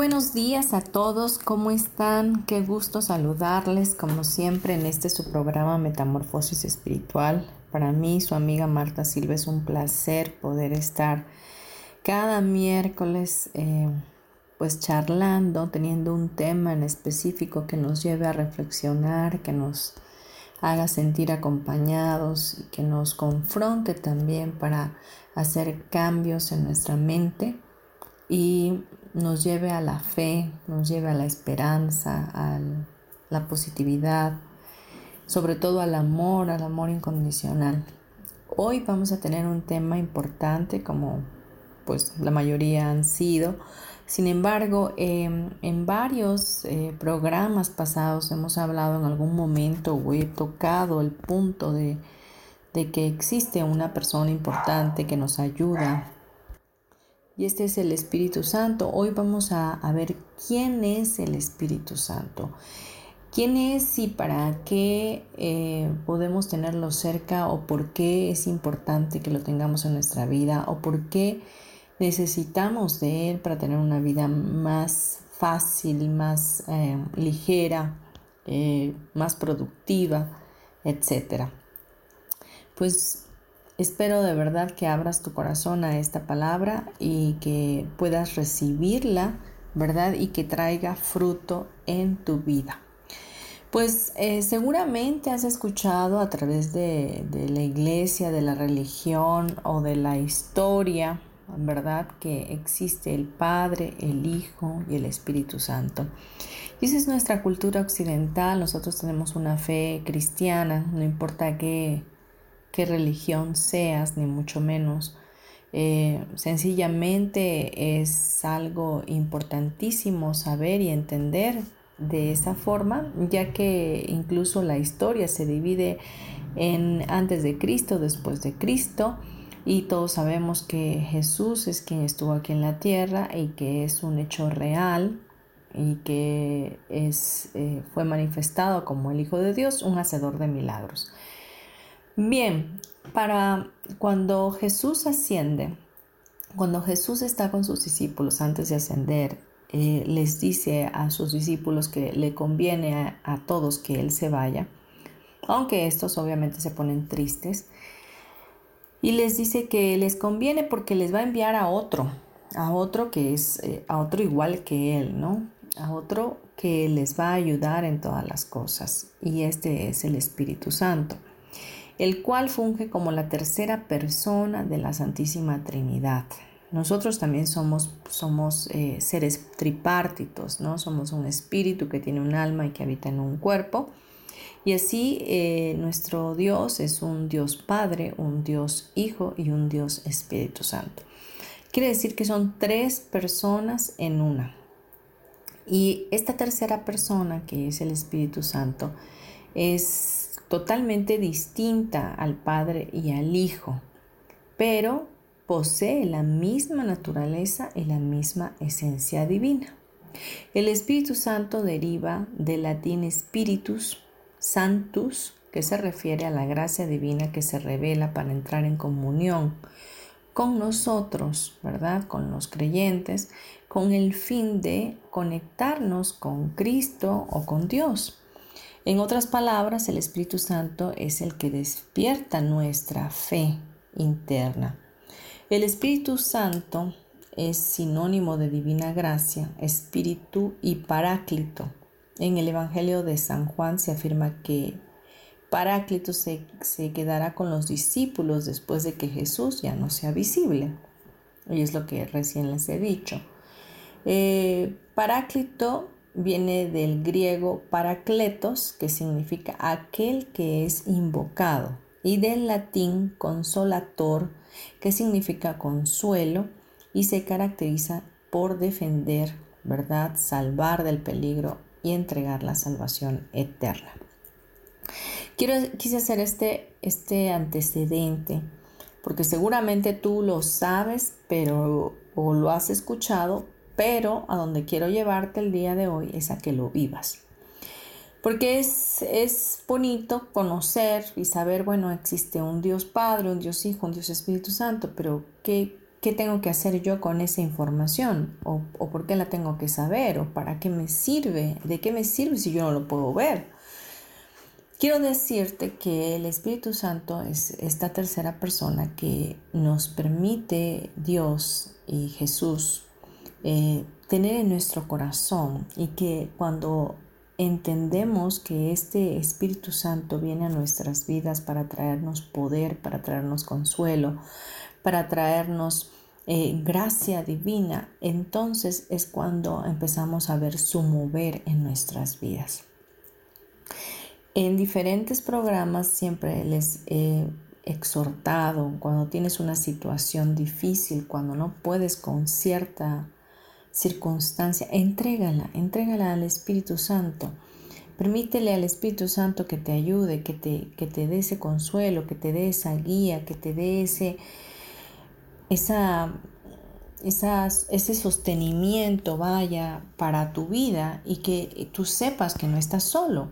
Buenos días a todos, ¿cómo están? Qué gusto saludarles, como siempre, en este su programa Metamorfosis Espiritual. Para mí, su amiga Marta Silva, es un placer poder estar cada miércoles, eh, pues charlando, teniendo un tema en específico que nos lleve a reflexionar, que nos haga sentir acompañados y que nos confronte también para hacer cambios en nuestra mente y nos lleve a la fe, nos lleve a la esperanza, a la positividad, sobre todo al amor, al amor incondicional. Hoy vamos a tener un tema importante como pues la mayoría han sido. Sin embargo, em, en varios eh, programas pasados hemos hablado en algún momento o he tocado el punto de, de que existe una persona importante que nos ayuda y este es el Espíritu Santo. Hoy vamos a, ver quién es el Espíritu Santo. ¿Quién es y para qué eh, podemos tenerlo cerca o por qué es importante que lo tengamos en nuestra vida o por qué necesitamos de él para tener una vida más fácil, más eh, ligera, eh, más productiva, etcétera? Pues Espero de verdad que abras tu corazón a esta palabra y que puedas recibirla, ¿verdad? Y que traiga fruto en tu vida. Pues eh, seguramente has escuchado a través de, de, la iglesia, de la religión o de la historia, ¿verdad? Que existe el Padre, el Hijo y el Espíritu Santo. Y esa es nuestra cultura occidental. Nosotros tenemos una fe cristiana, no importa qué qué religión seas, ni mucho menos. Eh, sencillamente es algo importantísimo saber y entender de esa forma, ya que incluso la historia se divide en antes de Cristo, después de Cristo, y todos sabemos que Jesús es quien estuvo aquí en la tierra y que es un hecho real y que es, eh, fue manifestado como el Hijo de Dios, un hacedor de milagros. Bien, para cuando Jesús asciende, cuando Jesús está con sus discípulos antes de ascender, eh, les dice a sus discípulos que le conviene a, todos que Él se vaya, aunque estos obviamente se ponen tristes, y les dice que les conviene porque les va a enviar a otro, a otro que es, eh, a otro igual que Él, ¿no? A otro que les va a ayudar en todas las cosas, y este es el Espíritu Santo el cual funge como la tercera persona de la Santísima Trinidad. Nosotros también somos, somos eh, seres tripártitos, ¿no? Somos un espíritu que tiene un alma y que habita en un cuerpo. Y así eh, nuestro Dios es un Dios Padre, un Dios Hijo y un Dios Espíritu Santo. Quiere decir que son tres personas en una. Y esta tercera persona, que es el Espíritu Santo, es totalmente distinta al Padre y al Hijo, pero posee la misma naturaleza y la misma esencia divina. El Espíritu Santo deriva del latín spiritus santus, que se refiere a la gracia divina que se revela para entrar en comunión con nosotros, ¿verdad? Con los creyentes, con el fin de conectarnos con Cristo o con Dios. En otras palabras, el Espíritu Santo es el que despierta nuestra fe interna. El Espíritu Santo es sinónimo de divina gracia, espíritu y paráclito. En el Evangelio de San Juan se afirma que Paráclito se, quedará con los discípulos después de que Jesús ya no sea visible. Y es lo que recién les he dicho. Eh, paráclito viene del griego paracletos, que significa aquel que es invocado, y del latín consolator, que significa consuelo y se caracteriza por defender, ¿verdad? Salvar del peligro y entregar la salvación eterna. Quise hacer este, este antecedente porque seguramente tú lo sabes, pero o lo has escuchado, pero a donde quiero llevarte el día de hoy es a que lo vivas. Porque es, es bonito conocer y saber, bueno, existe un Dios Padre, un Dios Hijo, un Dios Espíritu Santo, pero ¿qué, qué tengo que hacer yo con esa información? ¿O, ¿O por qué la tengo que saber? ¿O para qué me sirve? ¿De qué me sirve si yo no lo puedo ver? Quiero decirte que el Espíritu Santo es esta tercera persona que nos permite Dios y Jesús eh, tener en nuestro corazón y que cuando entendemos que este Espíritu Santo viene a nuestras vidas para traernos poder, para traernos consuelo, para traernos eh, gracia divina, entonces es cuando empezamos a ver su mover en nuestras vidas. En diferentes programas siempre les he exhortado cuando tienes una situación difícil, cuando no puedes con cierta circunstancia, entrégala, entrégala al Espíritu Santo. Permítele al Espíritu Santo que te ayude, que te, que te dé ese consuelo, que te dé esa guía, que te dé ese, esa, ese sostenimiento, vaya, para tu vida y que tú sepas que no estás solo.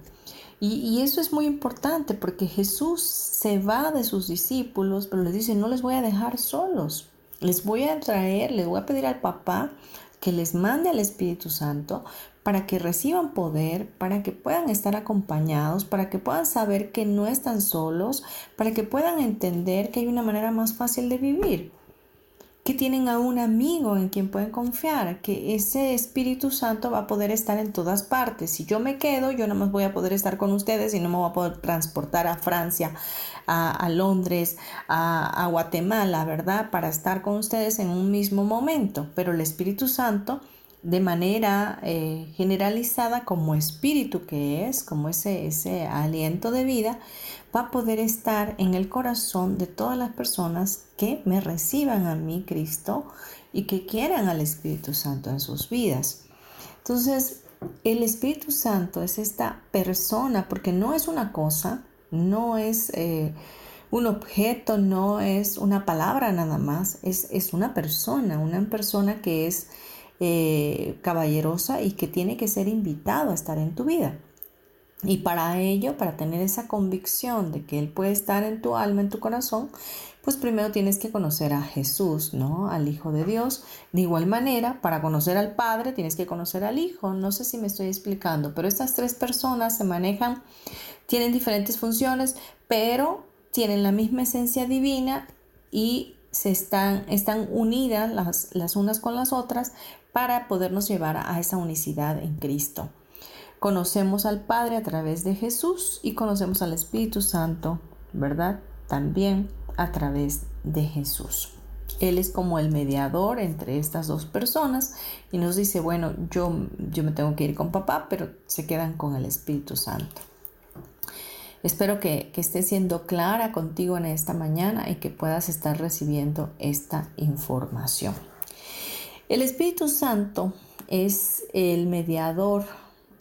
Y, y, eso es muy importante porque Jesús se va de sus discípulos, pero les dice, no les voy a dejar solos, les voy a traer, les voy a pedir al papá que les mande al Espíritu Santo para que reciban poder, para que puedan estar acompañados, para que puedan saber que no están solos, para que puedan entender que hay una manera más fácil de vivir, que tienen a un amigo en quien pueden confiar, que ese Espíritu Santo va a poder estar en todas partes. Si yo me quedo, yo no más voy a poder estar con ustedes y no me voy a poder transportar a Francia, a, Londres, a, Guatemala, ¿verdad? Para estar con ustedes en un mismo momento. Pero el Espíritu Santo, de manera eh, generalizada, como espíritu que es, como ese, ese aliento de vida, va a poder estar en el corazón de todas las personas que me reciban a mí, Cristo, y que quieran al Espíritu Santo en sus vidas. Entonces, el Espíritu Santo es esta persona, porque no es una cosa, no es eh, un objeto, no es una palabra nada más, es, es una persona, una persona que es eh, caballerosa y que tiene que ser invitado a estar en tu vida. Y para ello, para tener esa convicción de que Él puede estar en tu alma, en tu corazón, pues primero tienes que conocer a Jesús, ¿no? Al Hijo de Dios. De igual manera, para conocer al Padre, tienes que conocer al Hijo. No sé si me estoy explicando, pero estas tres personas se manejan tienen diferentes funciones, pero tienen la misma esencia divina y se están, están unidas las, las unas con las otras para podernos llevar a esa unicidad en Cristo. Conocemos al Padre a través de Jesús y conocemos al Espíritu Santo, ¿verdad? También a través de Jesús. Él es como el mediador entre estas dos personas y nos dice, bueno, yo, yo me tengo que ir con papá, pero se quedan con el Espíritu Santo. Espero que, que esté siendo clara contigo en esta mañana y que puedas estar recibiendo esta información. El Espíritu Santo es el mediador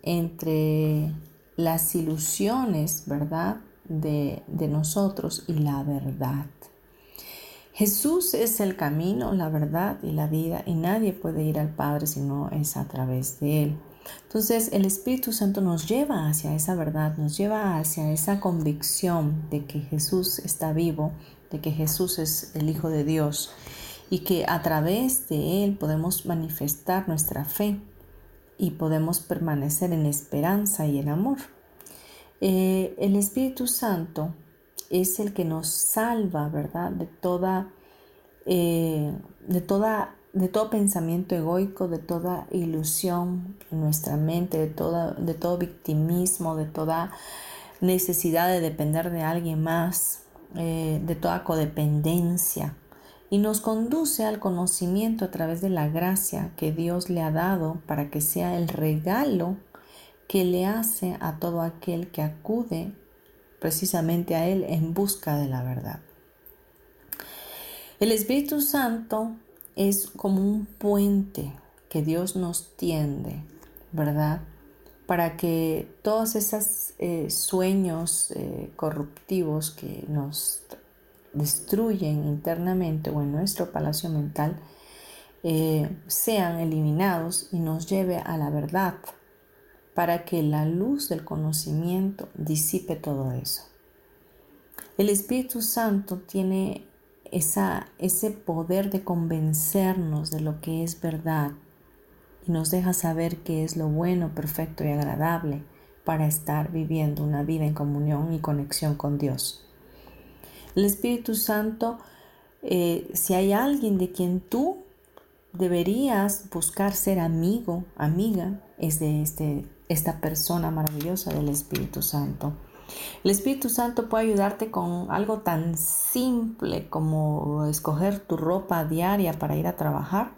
entre las ilusiones, ¿verdad? De, de, nosotros y la verdad. Jesús es el camino, la verdad y la vida y nadie puede ir al Padre si no es a través de Él. Entonces el Espíritu Santo nos lleva hacia esa verdad, nos lleva hacia esa convicción de que Jesús está vivo, de que Jesús es el Hijo de Dios y que a través de Él podemos manifestar nuestra fe y podemos permanecer en esperanza y en amor. Eh, el Espíritu Santo es el que nos salva, ¿verdad? De toda, eh, de toda de todo pensamiento egoico, de toda ilusión en nuestra mente, de, toda, de todo victimismo, de toda necesidad de depender de alguien más, eh, de toda codependencia. Y nos conduce al conocimiento a través de la gracia que Dios le ha dado para que sea el regalo que le hace a todo aquel que acude precisamente a Él en busca de la verdad. El Espíritu Santo es como un puente que Dios nos tiende, ¿verdad? Para que todos esos eh, sueños eh, corruptivos que nos destruyen internamente o en nuestro palacio mental eh, sean eliminados y nos lleve a la verdad, para que la luz del conocimiento disipe todo eso. El Espíritu Santo tiene esa, ese poder de convencernos de lo que es verdad y nos deja saber qué es lo bueno, perfecto y agradable para estar viviendo una vida en comunión y conexión con Dios. El Espíritu Santo, eh, si hay alguien de quien tú deberías buscar ser amigo, amiga, es de este, esta persona maravillosa del Espíritu Santo. El Espíritu Santo puede ayudarte con algo tan simple como escoger tu ropa diaria para ir a trabajar,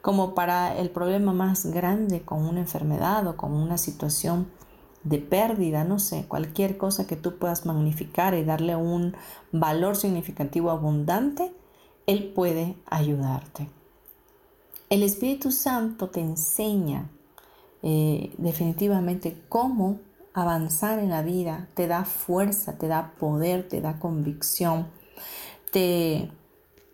como para el problema más grande con una enfermedad o con una situación de pérdida, no sé, cualquier cosa que tú puedas magnificar y darle un valor significativo abundante, Él puede ayudarte. El Espíritu Santo te enseña eh, definitivamente cómo avanzar en la vida, te da fuerza, te da poder, te da convicción, te,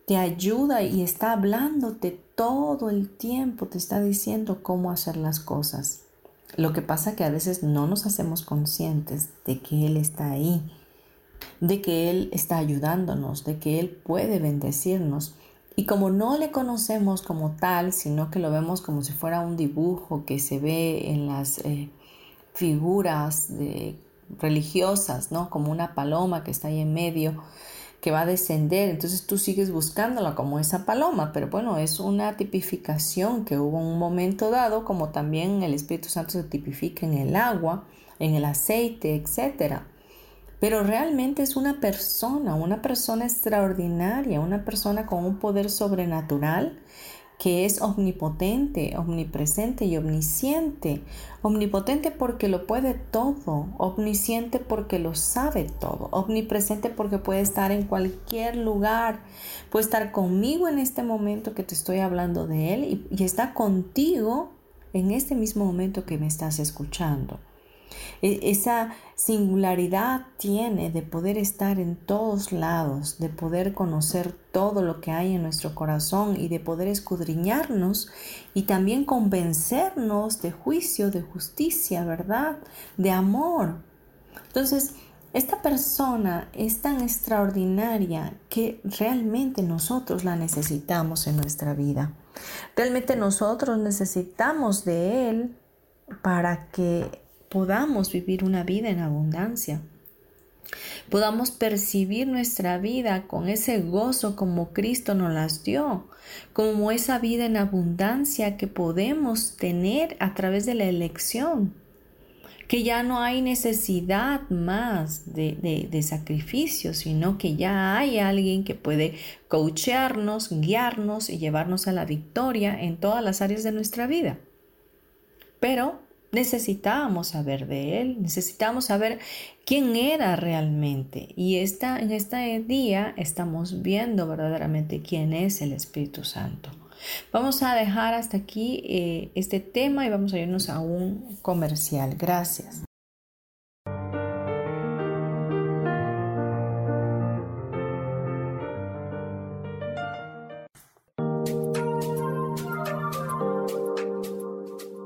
te ayuda y está hablándote todo el tiempo, te está diciendo cómo hacer las cosas. Lo que pasa que a veces no nos hacemos conscientes de que Él está ahí, de que Él está ayudándonos, de que Él puede bendecirnos. Y como no le conocemos como tal, sino que lo vemos como si fuera un dibujo que se ve en las eh, figuras de, religiosas, ¿no? Como una paloma que está ahí en medio, que va a descender. Entonces tú sigues buscándola como esa paloma, pero bueno, es una tipificación que hubo en un momento dado, como también el Espíritu Santo se tipifica en el agua, en el aceite, etc. Pero realmente es una persona, una persona extraordinaria, una persona con un poder sobrenatural que es omnipotente, omnipresente y omnisciente. Omnipotente porque lo puede todo, omnisciente porque lo sabe todo, omnipresente porque puede estar en cualquier lugar, puede estar conmigo en este momento que te estoy hablando de Él y, y está contigo en este mismo momento que me estás escuchando. E, esa singularidad tiene de poder estar en todos lados, de poder conocer todo lo que hay en nuestro corazón y de poder escudriñarnos y también convencernos de juicio, de justicia, ¿verdad? De amor. Entonces, esta persona es tan extraordinaria que realmente nosotros la necesitamos en nuestra vida. Realmente nosotros necesitamos de Él para que podamos vivir una vida en abundancia. Podamos percibir nuestra vida con ese gozo como Cristo nos las dio, como esa vida en abundancia que podemos tener a través de la elección que ya no hay necesidad más de, de, sacrificio, sino que ya hay alguien que puede coachearnos, guiarnos y llevarnos a la victoria en todas las áreas de nuestra vida. Pero necesitábamos saber de Él, necesitábamos saber quién era realmente. Y esta, en este día estamos viendo verdaderamente quién es el Espíritu Santo. Vamos a dejar hasta aquí eh, este tema y vamos a irnos a un comercial. Gracias.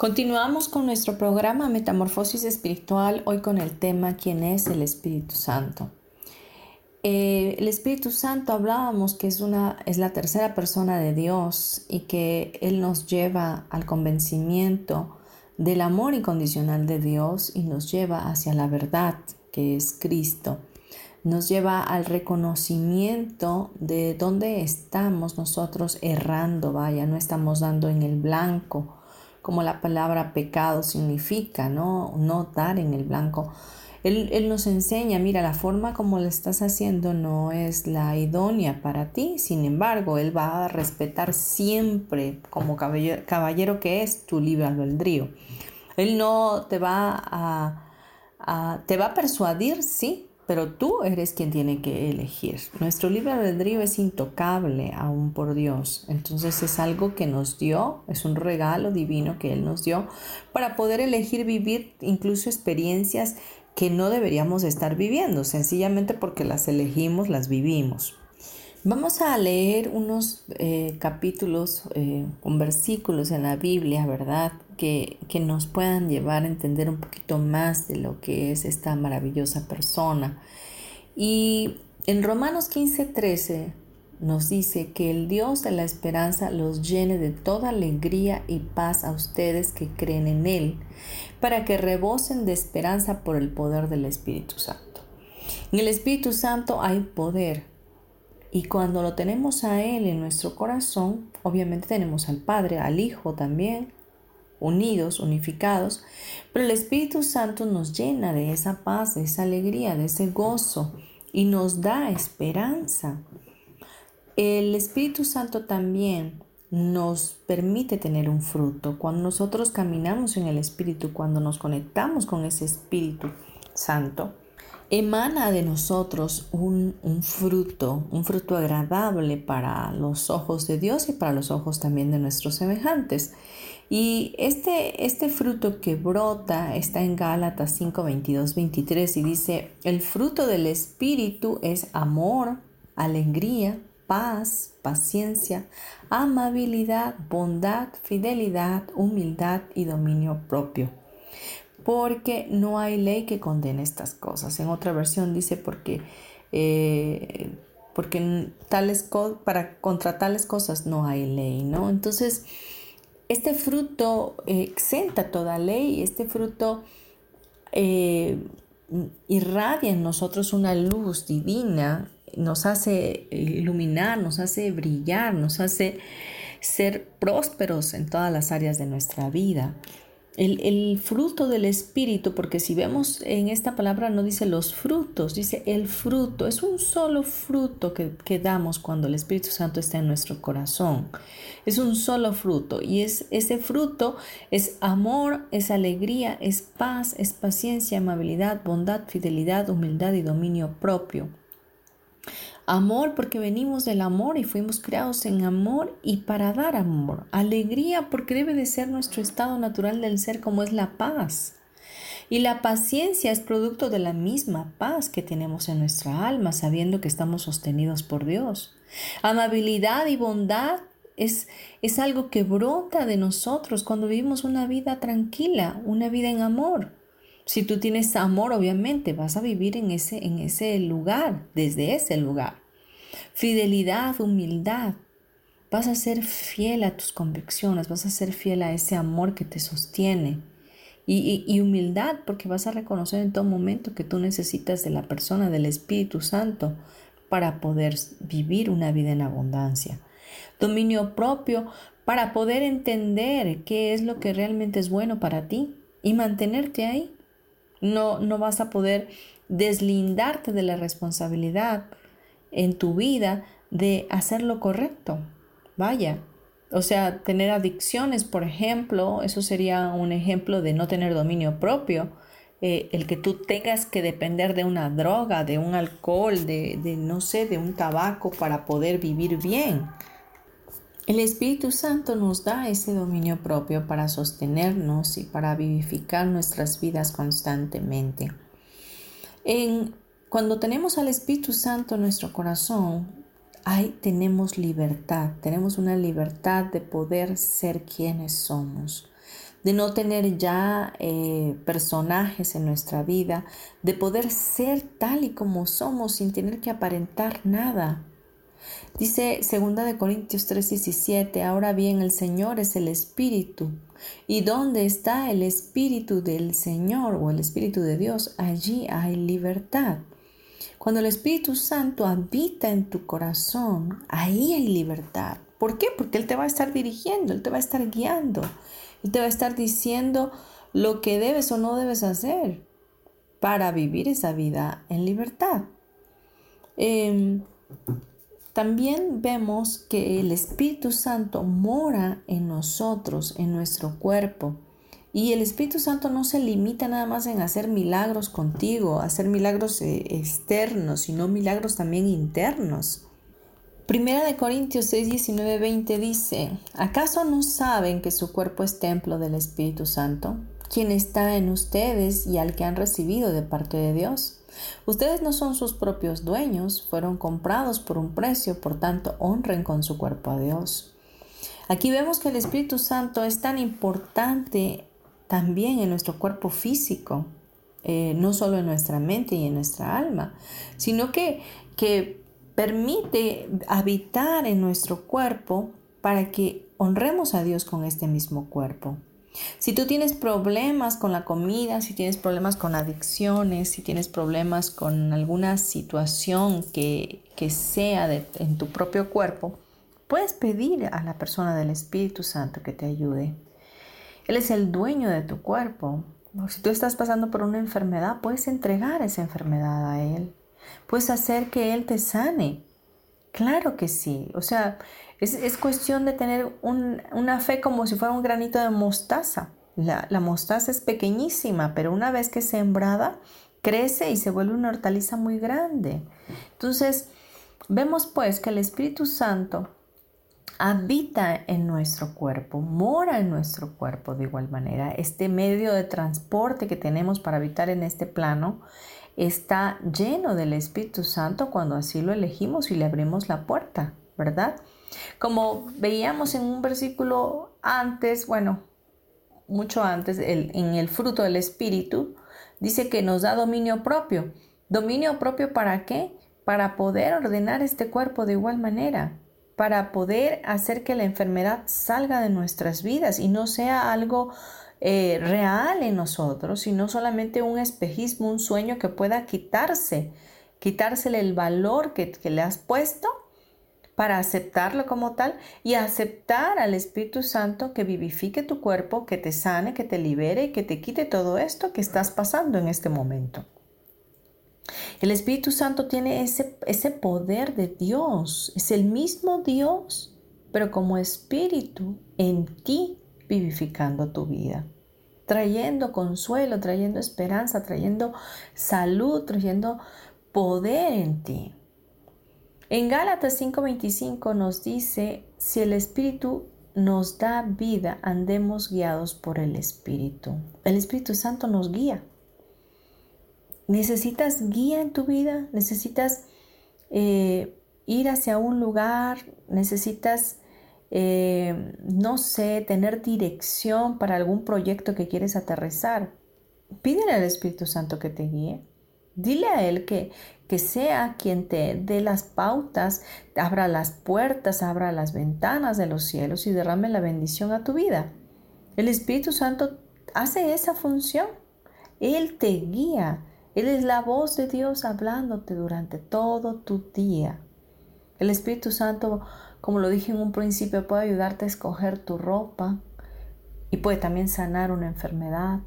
Continuamos con nuestro programa Metamorfosis Espiritual, hoy con el tema ¿Quién es el Espíritu Santo? Eh, el Espíritu Santo hablábamos que es, una, es la tercera persona de Dios y que Él nos lleva al convencimiento del amor incondicional de Dios y nos lleva hacia la verdad que es Cristo. Nos lleva al reconocimiento de dónde estamos nosotros errando, vaya, no estamos dando en el blanco como la palabra pecado significa, ¿no? No dar en el blanco. Él, nos enseña, mira, la forma como lo estás haciendo no es la idónea para ti, sin embargo, Él va a respetar siempre, como caballero, caballero que es, tu libre albedrío. Él no te va a, te va a persuadir, sí, pero tú eres quien tiene que elegir. Nuestro libre albedrío es intocable aún por Dios. Entonces es algo que nos dio, es un regalo divino que Él nos dio para poder elegir vivir incluso experiencias que no deberíamos estar viviendo, sencillamente porque las elegimos, las vivimos. Vamos a leer unos eh, capítulos eh, versículos en la Biblia, ¿verdad? Que, nos puedan llevar a entender un poquito más de lo que es esta maravillosa persona. Y en Romanos 15, 13 nos dice que el Dios de la esperanza los llene de toda alegría y paz a ustedes que creen en Él, para que rebosen de esperanza por el poder del Espíritu Santo. En el Espíritu Santo hay poder, y cuando lo tenemos a Él en nuestro corazón, obviamente tenemos al Padre, al Hijo también, unidos, unificados, pero el Espíritu Santo nos llena de esa paz, de esa alegría, de ese gozo y nos da esperanza. El Espíritu Santo también nos permite tener un fruto. Cuando nosotros caminamos en el Espíritu, cuando nos conectamos con ese Espíritu Santo, emana de nosotros un, fruto, un fruto agradable para los ojos de Dios y para los ojos también de nuestros semejantes. Y este, este fruto que brota está en Gálatas 5, 22, 23 y dice, el fruto del Espíritu es amor, alegría, paz, paciencia, amabilidad, bondad, fidelidad, humildad y dominio propio porque no hay ley que condene estas cosas. En otra versión dice porque, eh, porque tales para contra tales cosas no hay ley, ¿no? Entonces, este fruto exenta toda ley, este fruto eh, irradia en nosotros una luz divina, nos hace iluminar, nos hace brillar, nos hace ser prósperos en todas las áreas de nuestra vida el, fruto del Espíritu, porque si vemos en esta palabra no dice los frutos, dice el fruto, es un solo fruto que, que damos cuando el Espíritu Santo está en nuestro corazón. Es un solo fruto y es, ese fruto es amor, es alegría, es paz, es paciencia, amabilidad, bondad, fidelidad, humildad y dominio propio. Amor porque venimos del amor y fuimos creados en amor y para dar amor. Alegría porque debe de ser nuestro estado natural del ser como es la paz. Y la paciencia es producto de la misma paz que tenemos en nuestra alma, sabiendo que estamos sostenidos por Dios. Amabilidad y bondad es, es algo que brota de nosotros cuando vivimos una vida tranquila, una vida en amor. Si tú tienes amor, obviamente vas a vivir en ese, en ese lugar, desde ese lugar. Fidelidad, humildad. vas a ser fiel a tus convicciones, vas a ser fiel a ese amor que te sostiene. Y, humildad, porque vas a reconocer en todo momento que tú necesitas de la persona, del Espíritu Santo, para poder vivir una vida en abundancia. Dominio propio, para poder entender qué es lo que realmente es bueno para ti y mantenerte ahí. No, no vas a poder deslindarte de la responsabilidad en tu vida de hacer lo correcto. Vaya, o sea, tener adicciones, por ejemplo, eso sería un ejemplo de no tener dominio propio. Eh, el que tú tengas que depender de una droga, de un alcohol, de, de, no sé, de un tabaco para poder vivir bien. El Espíritu Santo nos da ese dominio propio para sostenernos y para vivificar nuestras vidas constantemente. En, cuando tenemos al Espíritu Santo en nuestro corazón, ahí tenemos libertad, tenemos una libertad de poder ser quienes somos, de no tener ya eh, personajes en nuestra vida, de poder ser tal y como somos sin tener que aparentar nada. Dice 2 de Corintios 3:17, ahora bien el Señor es el Espíritu, y donde está el Espíritu del Señor o el Espíritu de Dios, allí hay libertad. Cuando el Espíritu Santo habita en tu corazón, ahí hay libertad. ¿Por qué? Porque Él te va a estar dirigiendo, Él te va a estar guiando, Él te va a estar diciendo lo que debes o no debes hacer para vivir esa vida en libertad. Em, también vemos que el Espíritu Santo mora en nosotros, en nuestro cuerpo. Y el Espíritu Santo no se limita nada más en hacer milagros contigo, hacer milagros eh, externos, sino milagros también internos. Primera de Corintios 6, 19, 20 dice, ¿acaso no saben que su cuerpo es templo del Espíritu Santo, quien está en ustedes y al que han recibido de parte de Dios? Ustedes no son sus propios dueños, fueron comprados por un precio, por tanto honren con su cuerpo a Dios. Aquí vemos que el Espíritu Santo es tan importante también en nuestro cuerpo físico, eh, no solo en nuestra mente y en nuestra alma, sino que, que permite habitar en nuestro cuerpo para que honremos a Dios con este mismo cuerpo. Si tú tienes problemas con la comida, si tienes problemas con adicciones, si tienes problemas con alguna situación que, que sea en tu propio cuerpo, puedes pedir a la persona del Espíritu Santo que te ayude. Él es el dueño de tu cuerpo. Si tú estás pasando por una enfermedad, puedes entregar esa enfermedad a Él. Puedes hacer que Él te sane. Claro que sí. O sea, es, cuestión de tener una fe como si fuera un granito de mostaza. La, la mostaza es pequeñísima, pero una vez que es sembrada, crece y se vuelve una hortaliza muy grande. Entonces, vemos pues que el Espíritu Santo habita en nuestro cuerpo, mora en nuestro cuerpo de igual manera. Este medio de transporte que tenemos para habitar en este plano está lleno del Espíritu Santo cuando así lo elegimos y le abrimos la puerta, ¿verdad? Como veíamos en un versículo antes, bueno, mucho antes, en el fruto del Espíritu, dice que nos da dominio propio. ¿Dominio propio para qué? Para poder ordenar este cuerpo de igual manera para poder hacer que la enfermedad salga de nuestras vidas y no sea algo eh, real en nosotros, sino solamente un espejismo, un sueño que pueda quitarse, quitársele el valor que, que le has puesto para aceptarlo como tal y aceptar al Espíritu Santo que vivifique tu cuerpo, que te sane, que te libere y que te quite todo esto que estás pasando en este momento. El Espíritu Santo tiene ese, ese poder de Dios, es el mismo Dios, pero como Espíritu en ti vivificando tu vida, trayendo consuelo, trayendo esperanza, trayendo salud, trayendo poder en ti. En Gálatas 5:25 nos dice, si el Espíritu nos da vida, andemos guiados por el Espíritu. El Espíritu Santo nos guía. ¿Necesitas guía en tu vida? ¿Necesitas eh, ir hacia un lugar? ¿Necesitas, eh, no sé, tener dirección para algún proyecto que quieres aterrizar? Pídele al Espíritu Santo que te guíe. Dile a Él que, que sea quien te dé las pautas, abra las puertas, abra las ventanas de los cielos y derrame la bendición a tu vida. El Espíritu Santo hace esa función. Él te guía. Él es la voz de Dios hablándote durante todo tu día. El Espíritu Santo, como lo dije en un principio, puede ayudarte a escoger tu ropa y puede también sanar una enfermedad.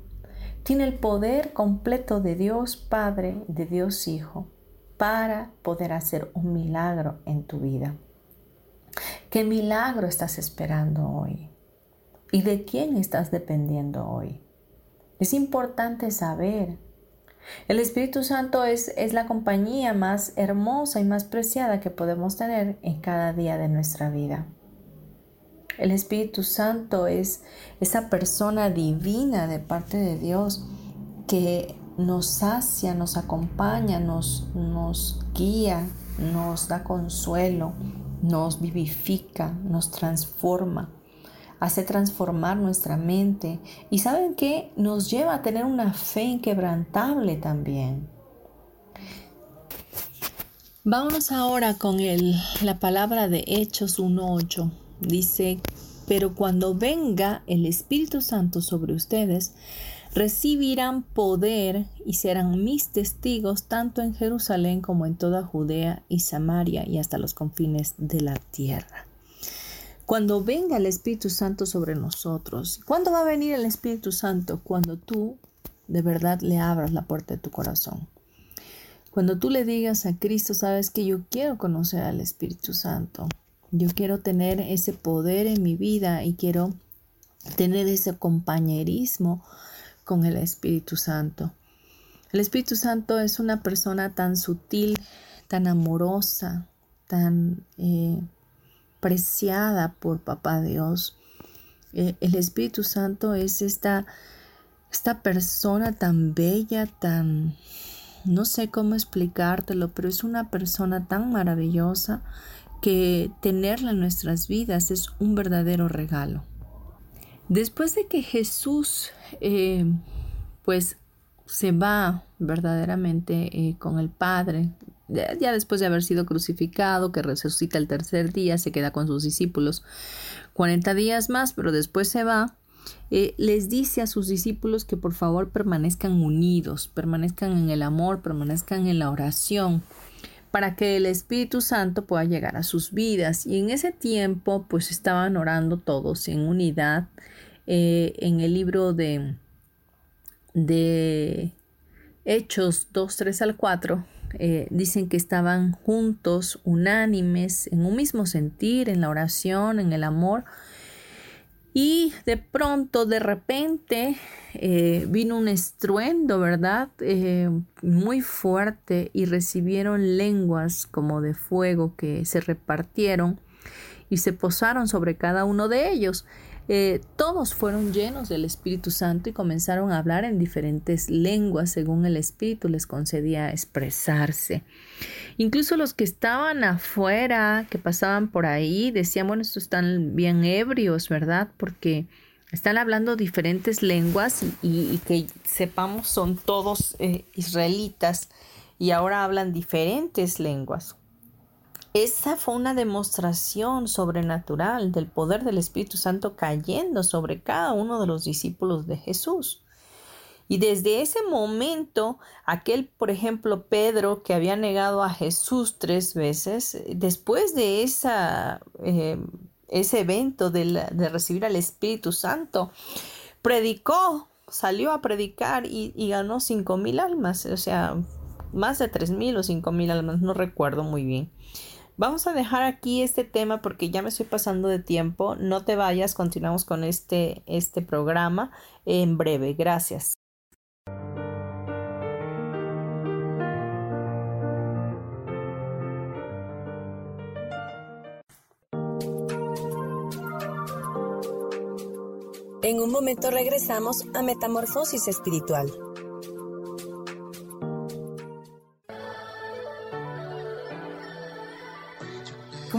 Tiene el poder completo de Dios Padre, de Dios Hijo, para poder hacer un milagro en tu vida. ¿Qué milagro estás esperando hoy? ¿Y de quién estás dependiendo hoy? Es importante saber. El Espíritu Santo es, es la compañía más hermosa y más preciada que podemos tener en cada día de nuestra vida. El Espíritu Santo es esa persona divina de parte de Dios que nos sacia, nos acompaña, nos, nos guía, nos da consuelo, nos vivifica, nos transforma, hace transformar nuestra mente y saben que nos lleva a tener una fe inquebrantable también. Vámonos ahora con el, la palabra de Hechos 1.8 dice, pero cuando venga el Espíritu Santo sobre ustedes, recibirán poder y serán mis testigos tanto en Jerusalén como en toda Judea y Samaria y hasta los confines de la tierra. Cuando venga el Espíritu Santo sobre nosotros, ¿cuándo va a venir el Espíritu Santo? Cuando tú de verdad le abras la puerta de tu corazón. Cuando tú le digas a Cristo, sabes que yo quiero conocer al Espíritu Santo. Yo quiero tener ese poder en mi vida y quiero tener ese compañerismo con el Espíritu Santo. El Espíritu Santo es una persona tan sutil, tan amorosa, tan eh, por Papá Dios. Eh, el Espíritu Santo es esta, esta persona tan bella, tan, no sé cómo explicártelo, pero es una persona tan maravillosa que tenerla en nuestras vidas es un verdadero regalo. Después de que Jesús eh, pues se va verdaderamente eh, con el Padre, ya después de haber sido crucificado, que resucita el tercer día, se queda con sus discípulos 40 días más, pero después se va, eh, les dice a sus discípulos que por favor permanezcan unidos, permanezcan en el amor, permanezcan en la oración, para que el Espíritu Santo pueda llegar a sus vidas. Y en ese tiempo, pues estaban orando todos en unidad. Eh, en el libro de, de Hechos 2, 3 al 4, eh, dicen que estaban juntos, unánimes, en un mismo sentir, en la oración, en el amor, y de pronto, de repente, eh, vino un estruendo, ¿verdad? Eh, muy fuerte y recibieron lenguas como de fuego que se repartieron y se posaron sobre cada uno de ellos. Eh, todos fueron llenos del Espíritu Santo y comenzaron a hablar en diferentes lenguas según el Espíritu les concedía expresarse. Incluso los que estaban afuera, que pasaban por ahí, decían, bueno, estos están bien ebrios, ¿verdad? Porque están hablando diferentes lenguas y, que sepamos son todos eh, israelitas y ahora hablan diferentes lenguas. Esa fue una demostración sobrenatural del poder del Espíritu Santo cayendo sobre cada uno de los discípulos de Jesús. Y desde ese momento, aquel, por ejemplo, Pedro que había negado a Jesús tres veces, después de esa, eh, ese evento de, de, recibir al Espíritu Santo, predicó, salió a predicar y, y ganó cinco mil almas, o sea, más de tres mil o cinco mil almas, no recuerdo muy bien. Vamos a dejar aquí este tema porque ya me estoy pasando de tiempo. No te vayas, continuamos con este, este programa en breve. Gracias. En un momento regresamos a Metamorfosis Espiritual.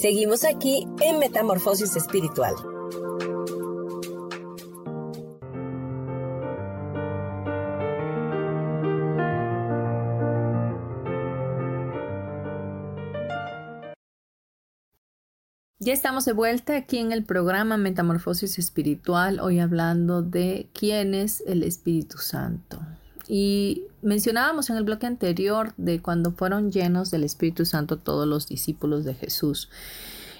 Seguimos aquí en Metamorfosis Espiritual. Ya estamos de vuelta aquí en el programa Metamorfosis Espiritual, hoy hablando de quién es el Espíritu Santo. Y mencionábamos en el bloque anterior de cuando fueron llenos del Espíritu Santo todos los discípulos de Jesús.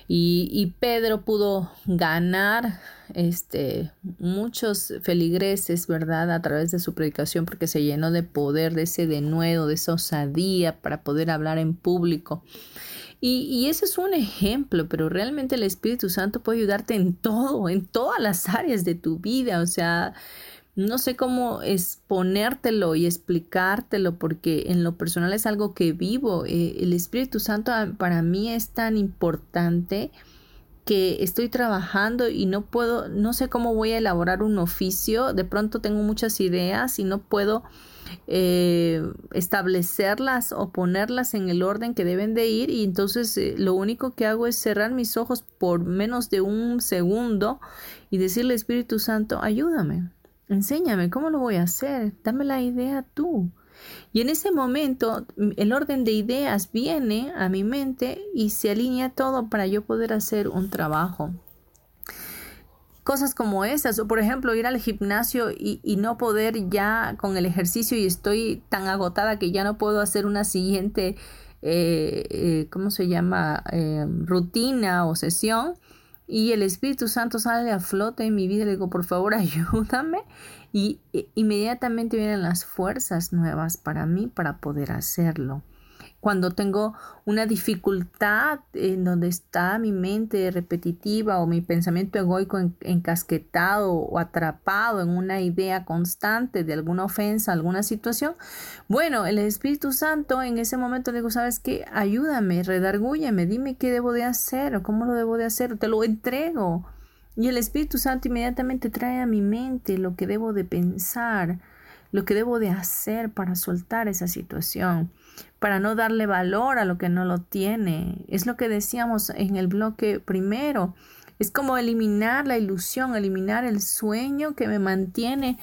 Y, Pedro pudo ganar este, muchos feligreses, ¿verdad? A través de su predicación, porque se llenó de poder, de ese denuedo, de esa osadía para poder hablar en público. Y, y ese es un ejemplo, pero realmente el Espíritu Santo puede ayudarte en todo, en todas las áreas de tu vida. O sea, no sé cómo exponértelo y explicártelo porque en lo personal es algo que vivo. Eh, el Espíritu Santo ah, para mí es tan importante que estoy trabajando y no puedo, no sé cómo voy a elaborar un oficio. De pronto tengo muchas ideas y no puedo eh, establecerlas o ponerlas en el orden que deben de ir y entonces eh, lo único que hago es cerrar mis ojos por menos de un segundo y decirle Espíritu Santo, ayúdame, enséñame cómo lo voy a hacer, dame la idea tú. Y en ese momento el orden de ideas viene a mi mente y se alinea todo para yo poder hacer un trabajo cosas como esas, o por ejemplo ir al gimnasio y, no poder ya con el ejercicio y estoy tan agotada que ya no puedo hacer una siguiente, eh, eh, ¿cómo se llama?, eh, rutina o sesión. Y el Espíritu Santo sale a flote en mi vida y le digo, por favor, ayúdame. Y inmediatamente vienen las fuerzas nuevas para mí para poder hacerlo cuando tengo una dificultad en donde está mi mente repetitiva o mi pensamiento egoico encasquetado o atrapado en una idea constante de alguna ofensa, alguna situación, bueno, el Espíritu Santo en ese momento le digo, ¿sabes qué? Ayúdame, redargúyame, dime qué debo de hacer o cómo lo debo de hacer, te lo entrego. Y el Espíritu Santo inmediatamente trae a mi mente lo que debo de pensar, lo que debo de hacer para soltar esa situación para no darle valor a lo que no lo tiene. Es lo que decíamos en el bloque primero. Es como eliminar la ilusión, eliminar el sueño que me mantiene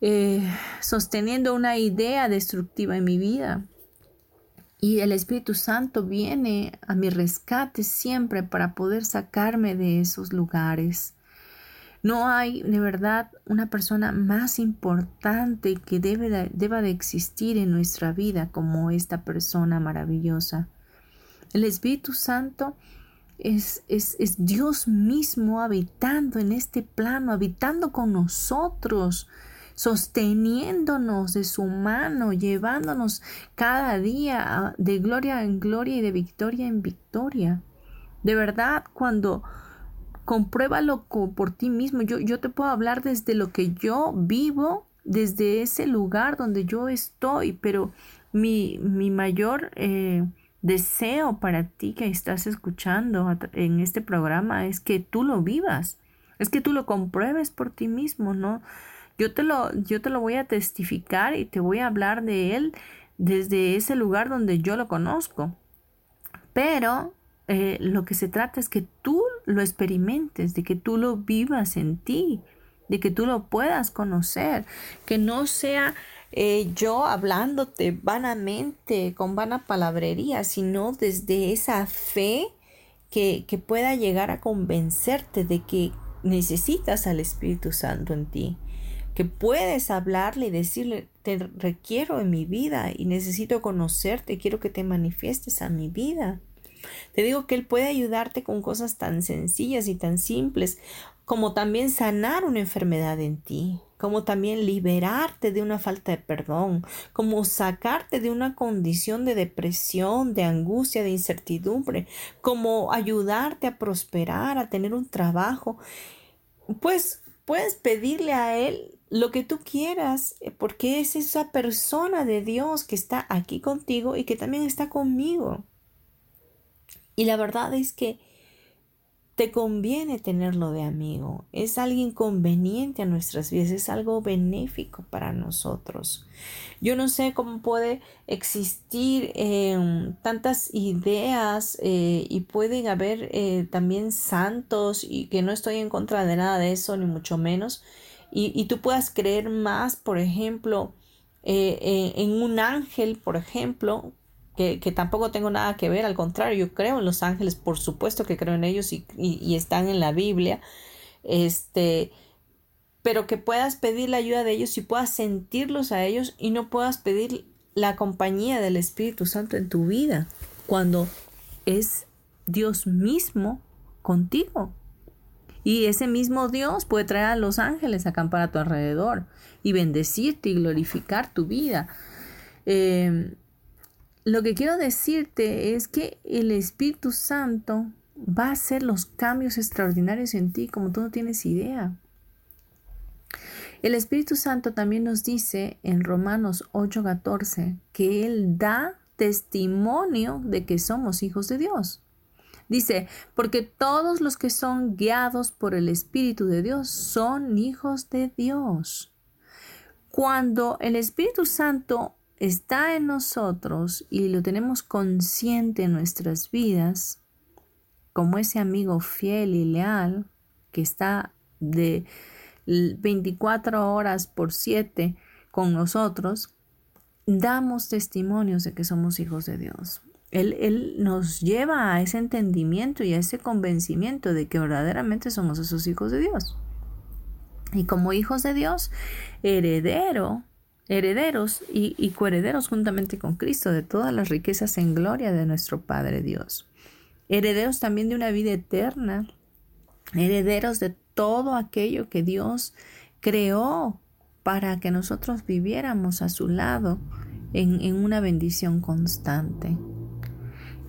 eh, sosteniendo una idea destructiva en mi vida. Y el Espíritu Santo viene a mi rescate siempre para poder sacarme de esos lugares. No hay de verdad una persona más importante que debe deba de existir en nuestra vida como esta persona maravillosa. El Espíritu Santo es, es, es Dios mismo habitando en este plano, habitando con nosotros, sosteniéndonos de su mano, llevándonos cada día de gloria en gloria y de victoria en victoria. De verdad, cuando compruébalo por ti mismo. Yo, yo te puedo hablar desde lo que yo vivo, desde ese lugar donde yo estoy, pero mi, mi mayor eh, deseo para ti que estás escuchando en este programa es que tú lo vivas. es que tú lo compruebes por ti mismo, ¿no? Yo te lo, yo te lo voy a testificar y te voy a hablar de él desde ese lugar donde yo lo conozco. Pero eh, lo que se trata es que tú lo experimentes, de que tú lo vivas en ti, de que tú lo puedas conocer, que no sea eh, yo hablándote vanamente, con vana palabrería, sino desde esa fe que, que pueda llegar a convencerte de que necesitas al Espíritu Santo en ti, que puedes hablarle y decirle, te requiero en mi vida y necesito conocerte, quiero que te manifiestes a mi vida. Te digo que Él puede ayudarte con cosas tan sencillas y tan simples como también sanar una enfermedad en ti, como también liberarte de una falta de perdón, como sacarte de una condición de depresión, de angustia, de incertidumbre, como ayudarte a prosperar, a tener un trabajo. Pues puedes pedirle a Él lo que tú quieras, eh, porque es esa persona de Dios que está aquí contigo y que también está conmigo. Y la verdad es que te conviene tenerlo de amigo. Es alguien conveniente a nuestras vidas, es algo benéfico para nosotros. Yo no sé cómo puede existir em, tantas ideas eh, y pueden haber eh, también santos y que no estoy en contra de nada de eso, ni mucho menos. Y, y tú puedas creer más, por ejemplo, eh, en un ángel, por ejemplo, que, tampoco tengo nada que ver, al contrario, yo creo en los ángeles, por supuesto que creo en ellos y, están en la Biblia, este, pero que puedas pedir la ayuda de ellos y puedas sentirlos a ellos y no puedas pedir la compañía del Espíritu Santo en tu vida cuando es Dios mismo contigo. Y ese mismo Dios puede traer a los ángeles a acampar a tu alrededor y bendecirte y glorificar tu vida. Eh, lo que quiero decirte es que el Espíritu Santo va a hacer los cambios extraordinarios en ti como tú no tienes idea. El Espíritu Santo también nos dice en Romanos 8:14 que Él da testimonio de que somos hijos de Dios. Dice, porque todos los que son guiados por el Espíritu de Dios son hijos de Dios. Cuando el Espíritu Santo está en nosotros y lo tenemos consciente en nuestras vidas, como ese amigo fiel y leal que está de 24 horas por 7 con nosotros, damos testimonios de que somos hijos de Dios. Él, él, nos lleva a ese entendimiento y a ese convencimiento de que verdaderamente somos esos hijos de Dios. Y como hijos de Dios, heredero herederos y, coherederos juntamente con Cristo de todas las riquezas en gloria de nuestro Padre Dios. Herederos también de una vida eterna, herederos de todo aquello que Dios creó para que nosotros viviéramos a su lado en, en una bendición constante.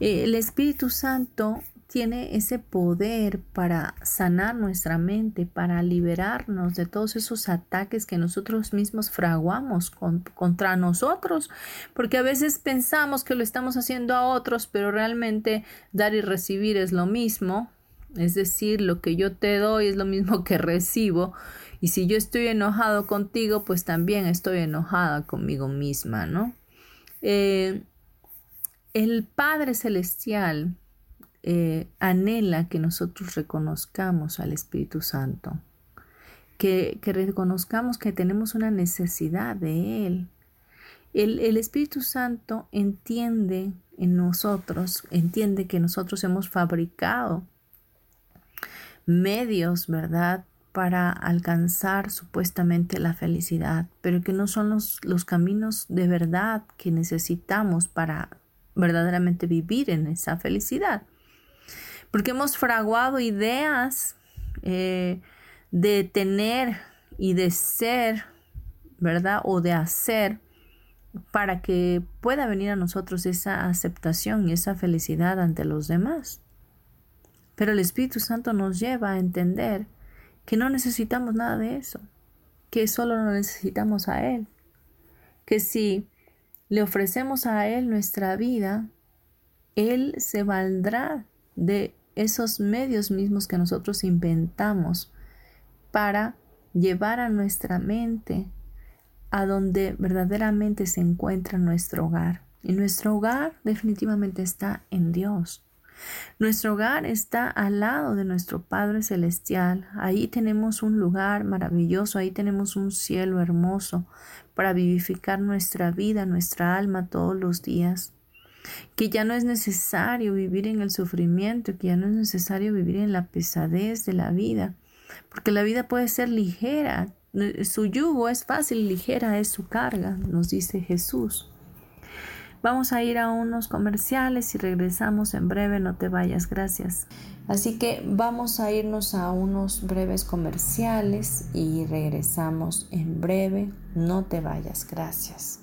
El Espíritu Santo tiene ese poder para sanar nuestra mente, para liberarnos de todos esos ataques que nosotros mismos fraguamos contra nosotros, porque a veces pensamos que lo estamos haciendo a otros, pero realmente dar y recibir es lo mismo, es decir, lo que yo te doy es lo mismo que recibo. Y si yo estoy enojado contigo, pues también estoy enojada conmigo misma, ¿no? Eh, el Padre Celestial eh, anhela que nosotros reconozcamos al Espíritu Santo, que, reconozcamos que tenemos una necesidad de Él. El, el Espíritu Santo entiende en nosotros, entiende que nosotros hemos fabricado medios, ¿verdad? para alcanzar supuestamente la felicidad, pero que no son los, los, caminos de verdad que necesitamos para verdaderamente vivir en esa felicidad porque hemos fraguado ideas eh, de tener y de ser, ¿verdad? O de hacer para que pueda venir a nosotros esa aceptación y esa felicidad ante los demás. Pero el Espíritu Santo nos lleva a entender que no necesitamos nada de eso, que solo lo necesitamos a Él, que si le ofrecemos a Él nuestra vida, Él se valdrá de esos medios mismos que nosotros inventamos para llevar a nuestra mente a donde verdaderamente se encuentra nuestro hogar. Y nuestro hogar definitivamente está en Dios. Nuestro hogar está al lado de nuestro Padre Celestial. Ahí tenemos un lugar maravilloso, ahí tenemos un cielo hermoso para vivificar nuestra vida, nuestra alma todos los días. Que ya no es necesario vivir en el sufrimiento, que ya no es necesario vivir en la pesadez de la vida, porque la vida puede ser ligera. Su yugo es fácil, ligera es su carga, nos dice Jesús. Vamos a ir a unos comerciales y regresamos en breve, no te vayas, gracias. Así que vamos a irnos a unos breves comerciales y regresamos en breve, no te vayas, gracias.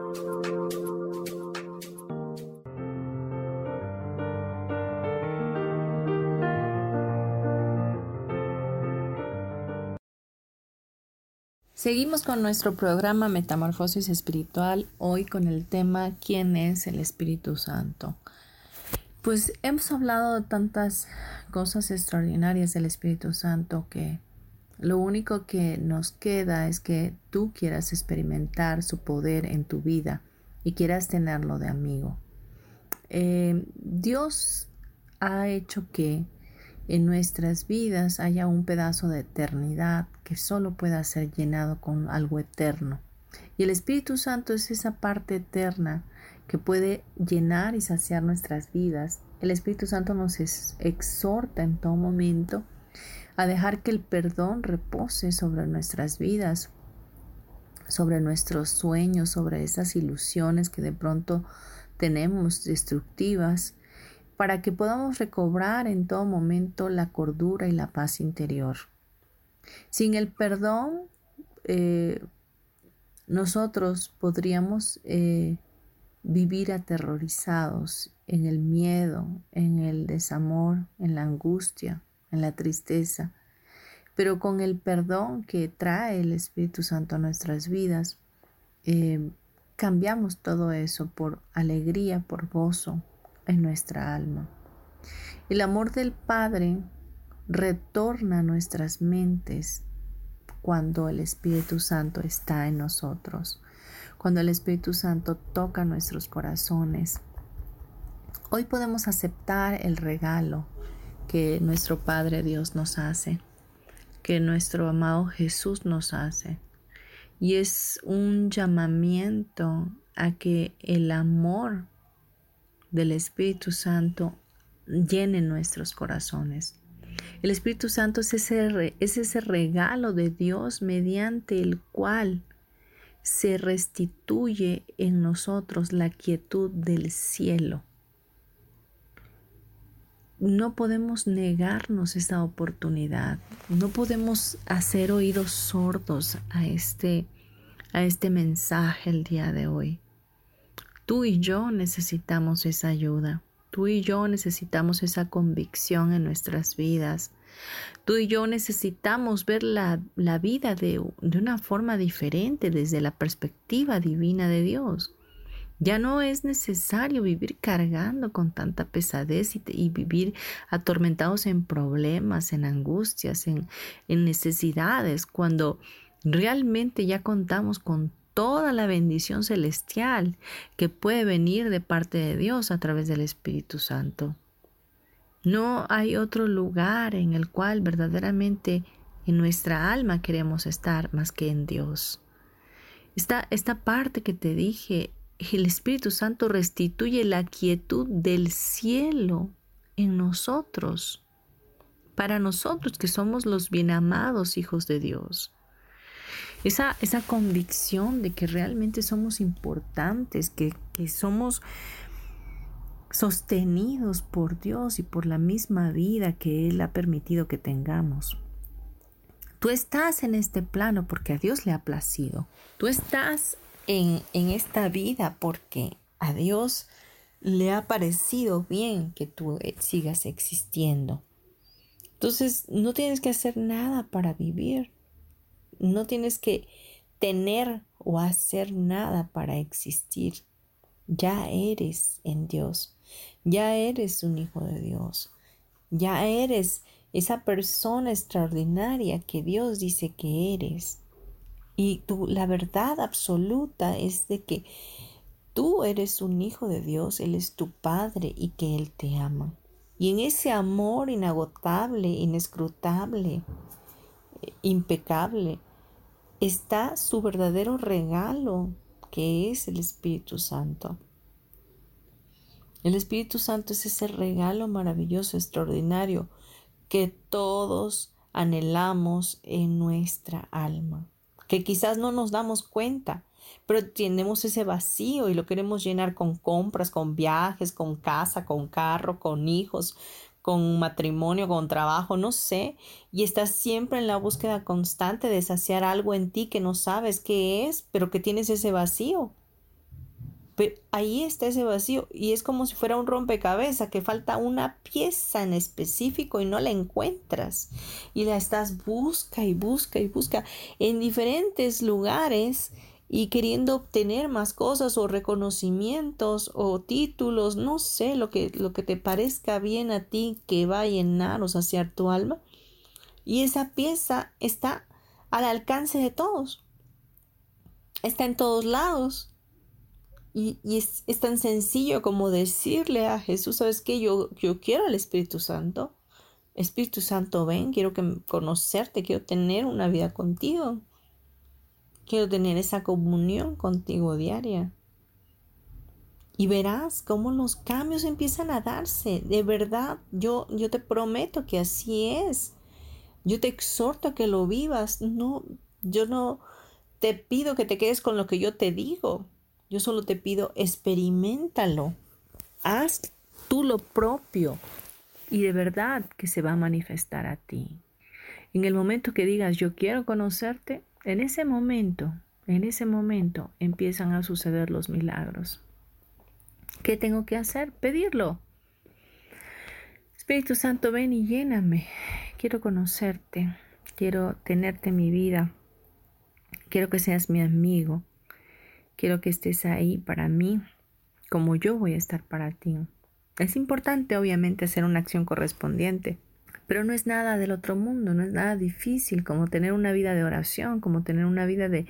Seguimos con nuestro programa Metamorfosis Espiritual, hoy con el tema ¿Quién es el Espíritu Santo? Pues hemos hablado de tantas cosas extraordinarias del Espíritu Santo que lo único que nos queda es que tú quieras experimentar su poder en tu vida y quieras tenerlo de amigo. Eh, Dios ha hecho que en nuestras vidas haya un pedazo de eternidad que solo pueda ser llenado con algo eterno. Y el Espíritu Santo es esa parte eterna que puede llenar y saciar nuestras vidas. El Espíritu Santo nos exhorta en todo momento a dejar que el perdón repose sobre nuestras vidas, sobre nuestros sueños, sobre esas ilusiones que de pronto tenemos destructivas, para que podamos recobrar en todo momento la cordura y la paz interior. Sin el perdón, eh, nosotros podríamos eh, vivir aterrorizados en el miedo, en el desamor, en la angustia, en la tristeza, pero con el perdón que trae el Espíritu Santo a nuestras vidas, eh, cambiamos todo eso por alegría, por gozo en nuestra alma. El amor del Padre retorna a nuestras mentes cuando el Espíritu Santo está en nosotros, cuando el Espíritu Santo toca nuestros corazones. Hoy podemos aceptar el regalo que nuestro Padre Dios nos hace, que nuestro amado Jesús nos hace. Y es un llamamiento a que el amor del Espíritu Santo llene nuestros corazones. El Espíritu Santo es ese, es ese regalo de Dios mediante el cual se restituye en nosotros la quietud del cielo. No podemos negarnos esta oportunidad, no podemos hacer oídos sordos a este, a este mensaje el día de hoy. Tú y yo necesitamos esa ayuda. Tú y yo necesitamos esa convicción en nuestras vidas. Tú y yo necesitamos ver la, vida de, de una forma diferente desde la perspectiva divina de Dios. Ya no es necesario vivir cargando con tanta pesadez y, y, vivir atormentados en problemas, en angustias, en, en necesidades, cuando realmente ya contamos con toda la bendición celestial que puede venir de parte de Dios a través del Espíritu Santo. No hay otro lugar en el cual verdaderamente en nuestra alma queremos estar más que en Dios. Esta, esta parte que te dije, el Espíritu Santo restituye la quietud del cielo en nosotros, para nosotros que somos los bien amados hijos de Dios. Esa, esa convicción de que realmente somos importantes, que, que somos sostenidos por Dios y por la misma vida que Él ha permitido que tengamos. Tú estás en este plano porque a Dios le ha placido. Tú estás en, en esta vida porque a Dios le ha parecido bien que tú eh, sigas existiendo. Entonces no tienes que hacer nada para vivir. No tienes que tener o hacer nada para existir. Ya eres en Dios. Ya eres un hijo de Dios. Ya eres esa persona extraordinaria que Dios dice que eres. Y tú, la verdad absoluta es de que tú eres un hijo de Dios, Él es tu Padre y que Él te ama. Y en ese amor inagotable, inescrutable, impecable, está su verdadero regalo, que es el Espíritu Santo. El Espíritu Santo es ese regalo maravilloso, extraordinario, que todos anhelamos en nuestra alma, que quizás no nos damos cuenta, pero tenemos ese vacío y lo queremos llenar con compras, con viajes, con casa, con carro, con hijos, con matrimonio, con trabajo, no sé, y estás siempre en la búsqueda constante de saciar algo en ti que no sabes qué es, pero que tienes ese vacío. Pero ahí está ese vacío y es como si fuera un rompecabezas que falta una pieza en específico y no la encuentras y la estás busca y busca y busca en diferentes lugares y queriendo obtener más cosas o reconocimientos o títulos, no sé, lo que, lo que te parezca bien a ti que va a llenar o saciar tu alma. Y esa pieza está al alcance de todos. Está en todos lados. Y, es, tan sencillo como decirle a Jesús, ¿sabes qué? Yo, yo quiero al Espíritu Santo. Espíritu Santo, ven, quiero que conocerte, quiero tener una vida contigo. Quiero tener esa comunión contigo diaria. Y verás cómo los cambios empiezan a darse. De verdad, yo, yo te prometo que así es. Yo te exhorto a que lo vivas. No, yo no te pido que te quedes con lo que yo te digo. Yo solo te pido, experimentalo. Haz tú lo propio. Y de verdad que se va a manifestar a ti. En el momento que digas, yo quiero conocerte, en ese momento, en ese momento empiezan a suceder los milagros. ¿Qué tengo que hacer? Pedirlo. Espíritu Santo, ven y lléname. Quiero conocerte. Quiero tenerte en mi vida. Quiero que seas mi amigo. Quiero que estés ahí para mí como yo voy a estar para ti. Es importante, obviamente, hacer una acción correspondiente. Pero no es nada del otro mundo, no es nada difícil como tener una vida de oración, como tener una vida de,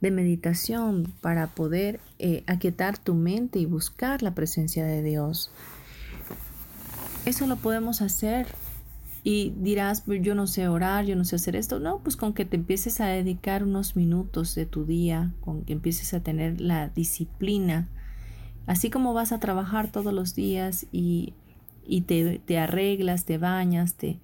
meditación para poder eh, aquietar tu mente y buscar la presencia de Dios. Eso lo podemos hacer y dirás, pues, yo no sé orar, yo no sé hacer esto. No, pues con que te empieces a dedicar unos minutos de tu día, con que empieces a tener la disciplina, así como vas a trabajar todos los días y y te, arreglas, te bañas, te,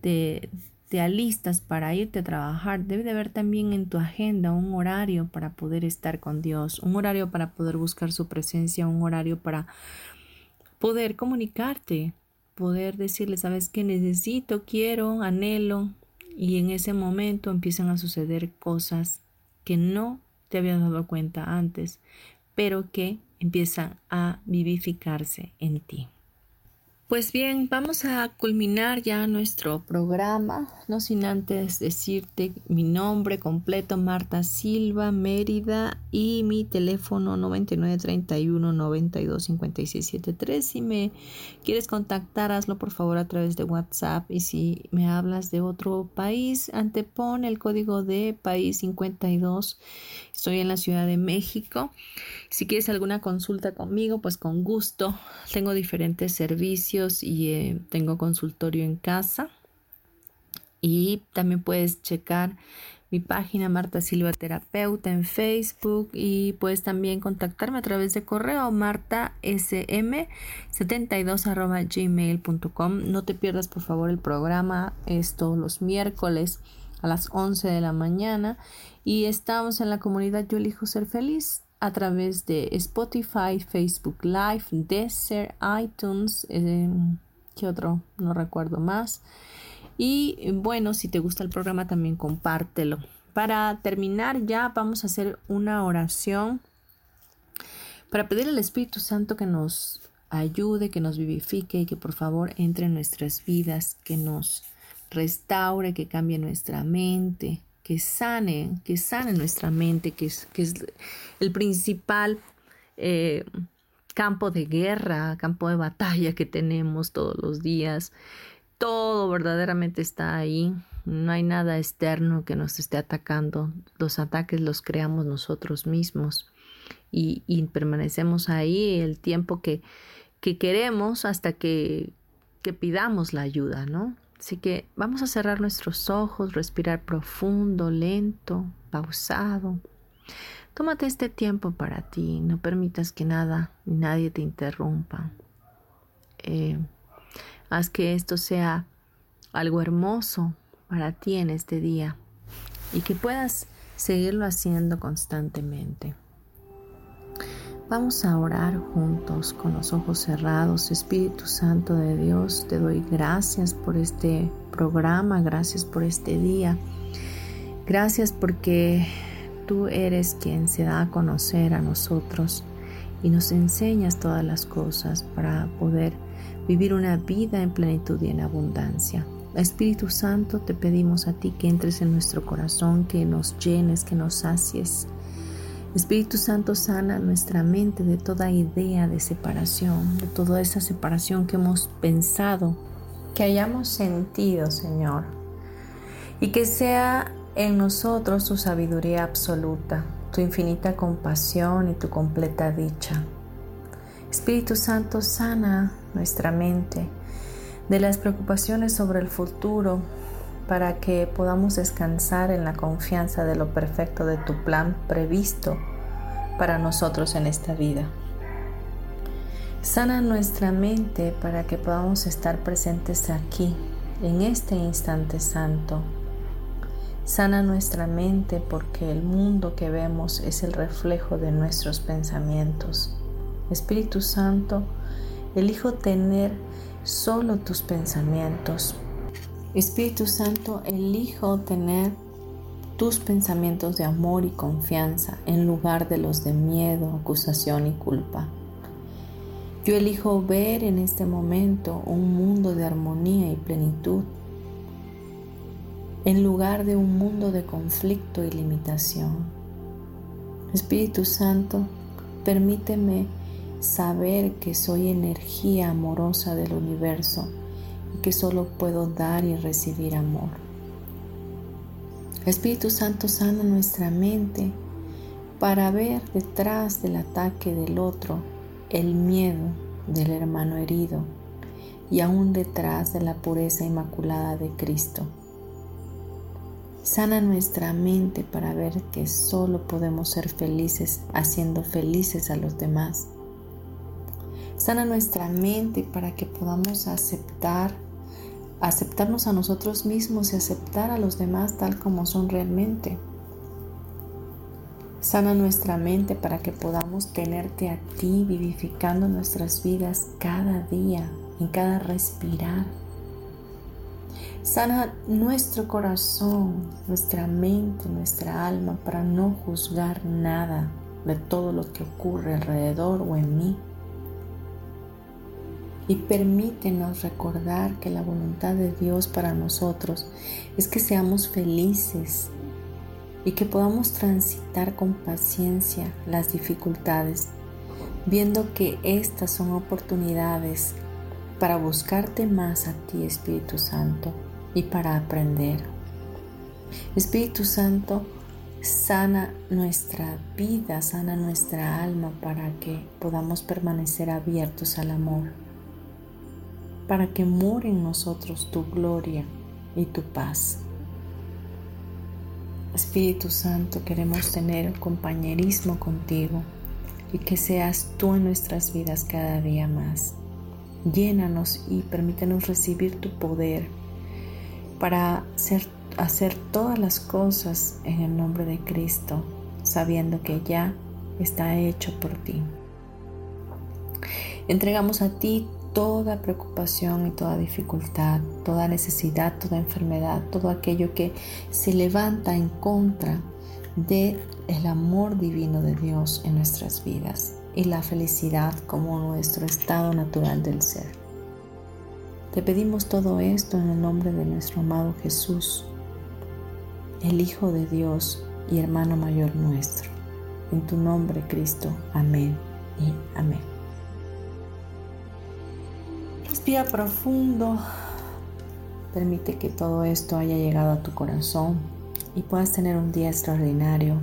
te, te alistas para irte a trabajar, debe de haber también en tu agenda un horario para poder estar con Dios, un horario para poder buscar su presencia, un horario para poder comunicarte, poder decirle, sabes que necesito, quiero, anhelo, y en ese momento empiezan a suceder cosas que no te habías dado cuenta antes, pero que empiezan a vivificarse en ti. Pues bien, vamos a culminar ya nuestro programa, no sin antes decirte mi nombre completo, Marta Silva Mérida, y mi teléfono 9931 925673. Si me quieres contactar, hazlo por favor a través de WhatsApp. Y si me hablas de otro país, antepone el código de país 52. Estoy en la Ciudad de México. Si quieres alguna consulta conmigo, pues con gusto. Tengo diferentes servicios y eh, tengo consultorio en casa. Y también puedes checar mi página Marta Silva Terapeuta en Facebook y puedes también contactarme a través de correo martasm72 gmail.com. No te pierdas por favor el programa, es todos los miércoles a las 11 de la mañana y estamos en la comunidad Yo elijo ser feliz a través de Spotify, Facebook Live, Deezer, iTunes, eh, ¿qué otro? No recuerdo más. Y bueno, si te gusta el programa también compártelo. Para terminar ya vamos a hacer una oración para pedir al Espíritu Santo que nos ayude, que nos vivifique y que por favor entre en nuestras vidas, que nos restaure, que cambie nuestra mente, que sane, que sane nuestra mente, que es, que es el principal eh, campo de guerra, campo de batalla que tenemos todos los días. Todo verdaderamente está ahí. No hay nada externo que nos esté atacando. Los ataques los creamos nosotros mismos y, permanecemos ahí el tiempo que, que queremos hasta que, que pidamos la ayuda, ¿no? Así que vamos a cerrar nuestros ojos, respirar profundo, lento, pausado. Tómate este tiempo para ti, no permitas que nada ni nadie te interrumpa. Eh, haz que esto sea algo hermoso para ti en este día y que puedas seguirlo haciendo constantemente. Vamos a orar juntos con los ojos cerrados. Espíritu Santo de Dios, te doy gracias por este programa, gracias por este día. Gracias porque tú eres quien se da a conocer a nosotros y nos enseñas todas las cosas para poder vivir una vida en plenitud y en abundancia. Espíritu Santo, te pedimos a ti que entres en nuestro corazón, que nos llenes, que nos sacies Espíritu Santo sana nuestra mente de toda idea de separación, de toda esa separación que hemos pensado, que hayamos sentido, Señor, y que sea en nosotros tu sabiduría absoluta, tu infinita compasión y tu completa dicha. Espíritu Santo sana nuestra mente de las preocupaciones sobre el futuro, para que podamos descansar en la confianza de lo perfecto de tu plan previsto para nosotros en esta vida. Sana nuestra mente para que podamos estar presentes aquí, en este instante santo. Sana nuestra mente porque el mundo que vemos es el reflejo de nuestros pensamientos. Espíritu Santo, elijo tener solo tus pensamientos Espíritu Santo, elijo tener tus pensamientos de amor y confianza en lugar de los de miedo, acusación y culpa. Yo elijo ver en este momento un mundo de armonía y plenitud en lugar de un mundo de conflicto y limitación. Espíritu Santo, permíteme saber que soy energía amorosa del universo que solo puedo dar y recibir amor. Espíritu Santo sana nuestra mente para ver detrás del ataque del otro el miedo del hermano herido y aún detrás de la pureza inmaculada de Cristo. Sana nuestra mente para ver que solo podemos ser felices haciendo felices a los demás. Sana nuestra mente para que podamos aceptar aceptarnos a nosotros mismos y aceptar a los demás tal como son realmente. Sana nuestra mente para que podamos tenerte a ti vivificando nuestras vidas cada día, en cada respirar. Sana nuestro corazón, nuestra mente, nuestra alma para no juzgar nada de todo lo que ocurre alrededor o en mí. Y permítenos recordar que la voluntad de Dios para nosotros es que seamos felices y que podamos transitar con paciencia las dificultades, viendo que estas son oportunidades para buscarte más a ti, Espíritu Santo, y para aprender. Espíritu Santo, sana nuestra vida, sana nuestra alma para que podamos permanecer abiertos al amor, para que more en nosotros tu gloria y tu paz. Espíritu Santo, queremos tener compañerismo contigo y que seas tú en nuestras vidas cada día más. Llénanos y permítenos recibir tu poder para hacer, hacer todas las cosas en el nombre de Cristo, sabiendo que ya está hecho por ti. Entregamos a ti toda preocupación y toda dificultad, toda necesidad, toda enfermedad, todo aquello que se levanta en contra de el amor divino de Dios en nuestras vidas y la felicidad como nuestro estado natural del ser. Te pedimos todo esto en el nombre de nuestro amado Jesús, el Hijo de Dios y hermano mayor nuestro. En tu nombre, Cristo. Amén y amén. Profundo. Permite que todo esto haya llegado a tu corazón y puedas tener un día extraordinario.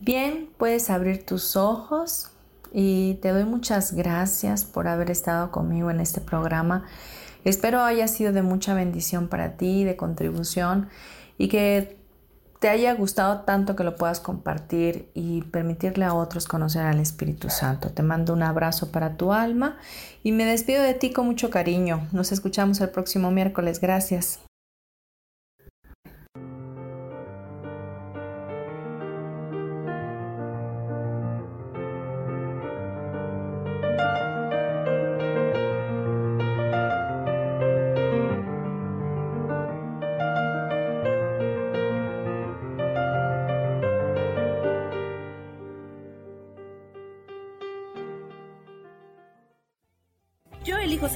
Bien, puedes abrir tus ojos y te doy muchas gracias por haber estado conmigo en este programa. Espero haya sido de mucha bendición para ti, de contribución y que te haya gustado tanto que lo puedas compartir y permitirle a otros conocer al Espíritu Santo. Te mando un abrazo para tu alma y me despido de ti con mucho cariño. Nos escuchamos el próximo miércoles. Gracias.